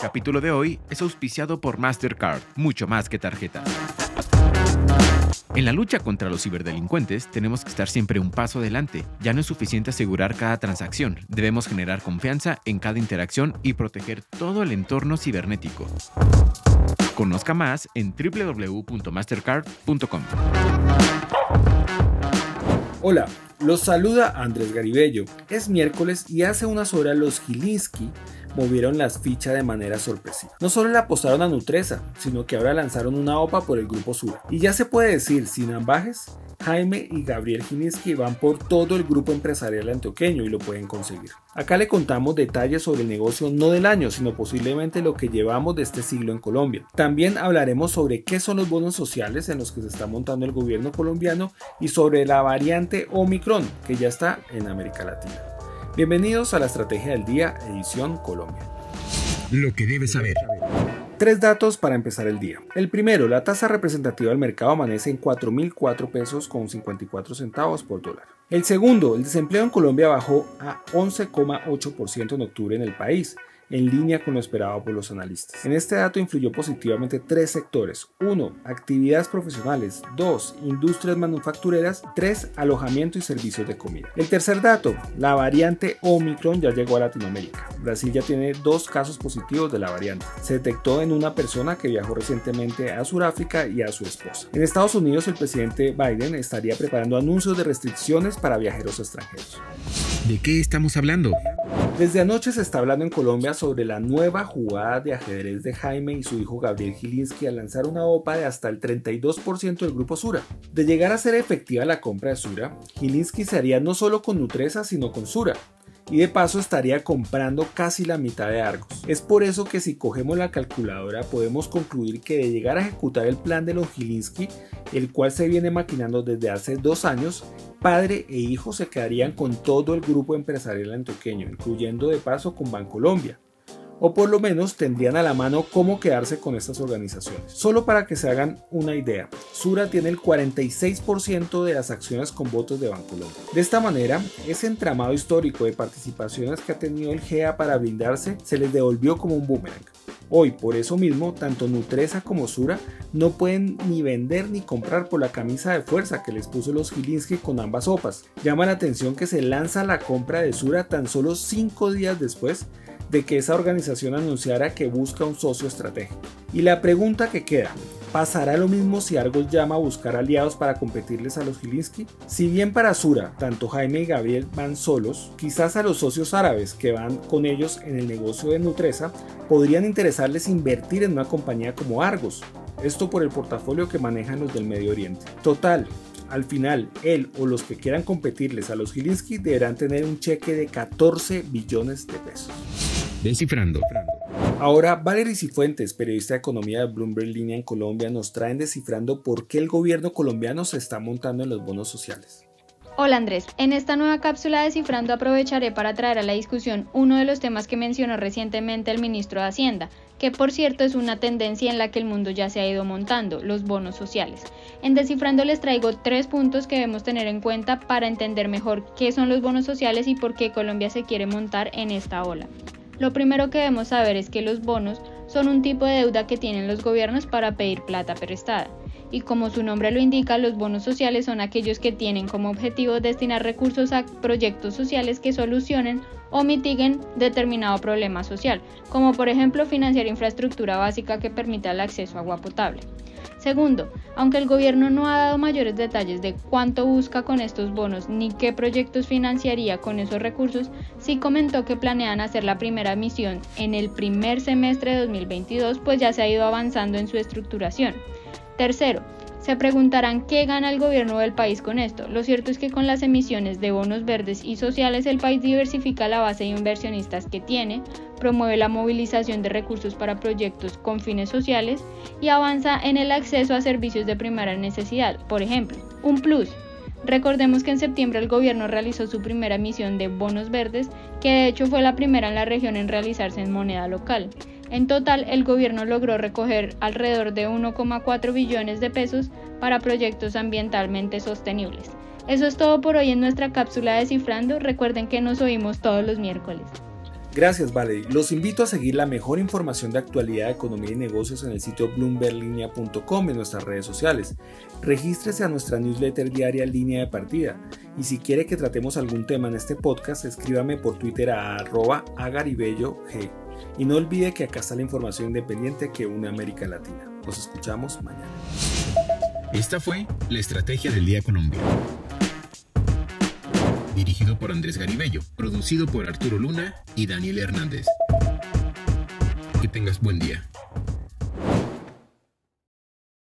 capítulo de hoy es auspiciado por Mastercard, mucho más que tarjeta. En la lucha contra los ciberdelincuentes tenemos que estar siempre un paso adelante. Ya no es suficiente asegurar cada transacción, debemos generar confianza en cada interacción y proteger todo el entorno cibernético. Conozca más en www.mastercard.com. Hola, los saluda Andrés Garibello. Es miércoles y hace unas horas los Gilinski movieron las fichas de manera sorpresiva. No solo le apostaron a Nutresa, sino que ahora lanzaron una OPA por el grupo Sura. Y ya se puede decir, sin ambajes, Jaime y Gabriel Gilinski van por todo el grupo empresarial antioqueño y lo pueden conseguir. Acá le contamos detalles sobre el negocio no del año, sino posiblemente lo que llevamos de este siglo en Colombia. También hablaremos sobre qué son los bonos sociales en los que se está montando el gobierno colombiano y sobre la variante Omicron que ya está en América Latina. Bienvenidos a la Estrategia del Día, edición Colombia. Lo que debes saber. Tres datos para empezar el día. El primero, la tasa representativa del mercado amanece en 4.004 pesos con 54 centavos por dólar. El segundo, el desempleo en Colombia bajó a 11,8% en octubre en el país, en línea con lo esperado por los analistas. En este dato influyó positivamente tres sectores. 1. Actividades profesionales. 2. Industrias manufactureras. 3. Alojamiento y servicios de comida. El tercer dato, la variante Omicron ya llegó a Latinoamérica. Brasil ya tiene dos casos positivos de la variante. Se detectó en una persona que viajó recientemente a Sudáfrica y a su esposa. En Estados Unidos el presidente Biden estaría preparando anuncios de restricciones para viajeros extranjeros. ¿De qué estamos hablando? Desde anoche se está hablando en Colombia sobre la nueva jugada de ajedrez de Jaime y su hijo Gabriel Gilinski al lanzar una OPA de hasta el 32% del grupo Sura. De llegar a ser efectiva la compra de Sura, Gilinski se haría no solo con Nutresa sino con Sura, y de paso estaría comprando casi la mitad de Argos. Es por eso que si cogemos la calculadora podemos concluir que de llegar a ejecutar el plan de los Gilinski, el cual se viene maquinando desde hace dos años, padre e hijo se quedarían con todo el grupo empresarial antioqueño, incluyendo de paso con Bancolombia o por lo menos tendrían a la mano cómo quedarse con estas organizaciones. Solo para que se hagan una idea, Sura tiene el 46% de las acciones con votos de Bancolombia. De esta manera, ese entramado histórico de participaciones que ha tenido el GEA para brindarse se les devolvió como un boomerang. Hoy, por eso mismo, tanto Nutresa como Sura no pueden ni vender ni comprar por la camisa de fuerza que les puso los Gilinski con ambas sopas. Llama la atención que se lanza la compra de Sura tan solo 5 días después de que esa organización anunciara que busca un socio estratégico. Y la pregunta que queda, ¿pasará lo mismo si Argos llama a buscar aliados para competirles a los Gilinski? Si bien para Sura, tanto Jaime y Gabriel van solos, quizás a los socios árabes que van con ellos en el negocio de Nutresa podrían interesarles invertir en una compañía como Argos, esto por el portafolio que manejan los del Medio Oriente. Total, al final, él o los que quieran competirles a los Gilinski deberán tener un cheque de 14 billones de pesos. Descifrando. Ahora, Valery Cifuentes, periodista de economía de Bloomberg Línea en Colombia, nos traen descifrando por qué el gobierno colombiano se está montando en los bonos sociales. Hola Andrés, en esta nueva cápsula Descifrando aprovecharé para traer a la discusión uno de los temas que mencionó recientemente el ministro de Hacienda, que por cierto es una tendencia en la que el mundo ya se ha ido montando, los bonos sociales. En Descifrando les traigo tres puntos que debemos tener en cuenta para entender mejor qué son los bonos sociales y por qué Colombia se quiere montar en esta ola. Lo primero que debemos saber es que los bonos son un tipo de deuda que tienen los gobiernos para pedir plata prestada. Y como su nombre lo indica, los bonos sociales son aquellos que tienen como objetivo destinar recursos a proyectos sociales que solucionen o mitiguen determinado problema social, como por ejemplo financiar infraestructura básica que permita el acceso a agua potable. Segundo, aunque el gobierno no ha dado mayores detalles de cuánto busca con estos bonos ni qué proyectos financiaría con esos recursos, sí comentó que planean hacer la primera emisión en el primer semestre de 2022, pues ya se ha ido avanzando en su estructuración. Tercero, se preguntarán qué gana el gobierno del país con esto. Lo cierto es que con las emisiones de bonos verdes y sociales el país diversifica la base de inversionistas que tiene, promueve la movilización de recursos para proyectos con fines sociales y avanza en el acceso a servicios de primera necesidad. Por ejemplo, un plus. Recordemos que en septiembre el gobierno realizó su primera emisión de bonos verdes, que de hecho fue la primera en la región en realizarse en moneda local. En total, el gobierno logró recoger alrededor de 1,4 billones de pesos para proyectos ambientalmente sostenibles. Eso es todo por hoy en nuestra cápsula Descifrando. Recuerden que nos oímos todos los miércoles. Gracias, Valerie. Los invito a seguir la mejor información de actualidad, economía y negocios en el sitio bloomberlinia.com y en nuestras redes sociales. Regístrese a nuestra newsletter diaria Línea de Partida. Y si quiere que tratemos algún tema en este podcast, escríbame por Twitter a arroba. Y no olvide que acá está la información independiente que une América Latina. Nos escuchamos mañana. Esta fue la Estrategia del Día Colombia dirigido por Andrés Garibello, producido por Arturo Luna y Daniel Hernández. Que tengas buen día.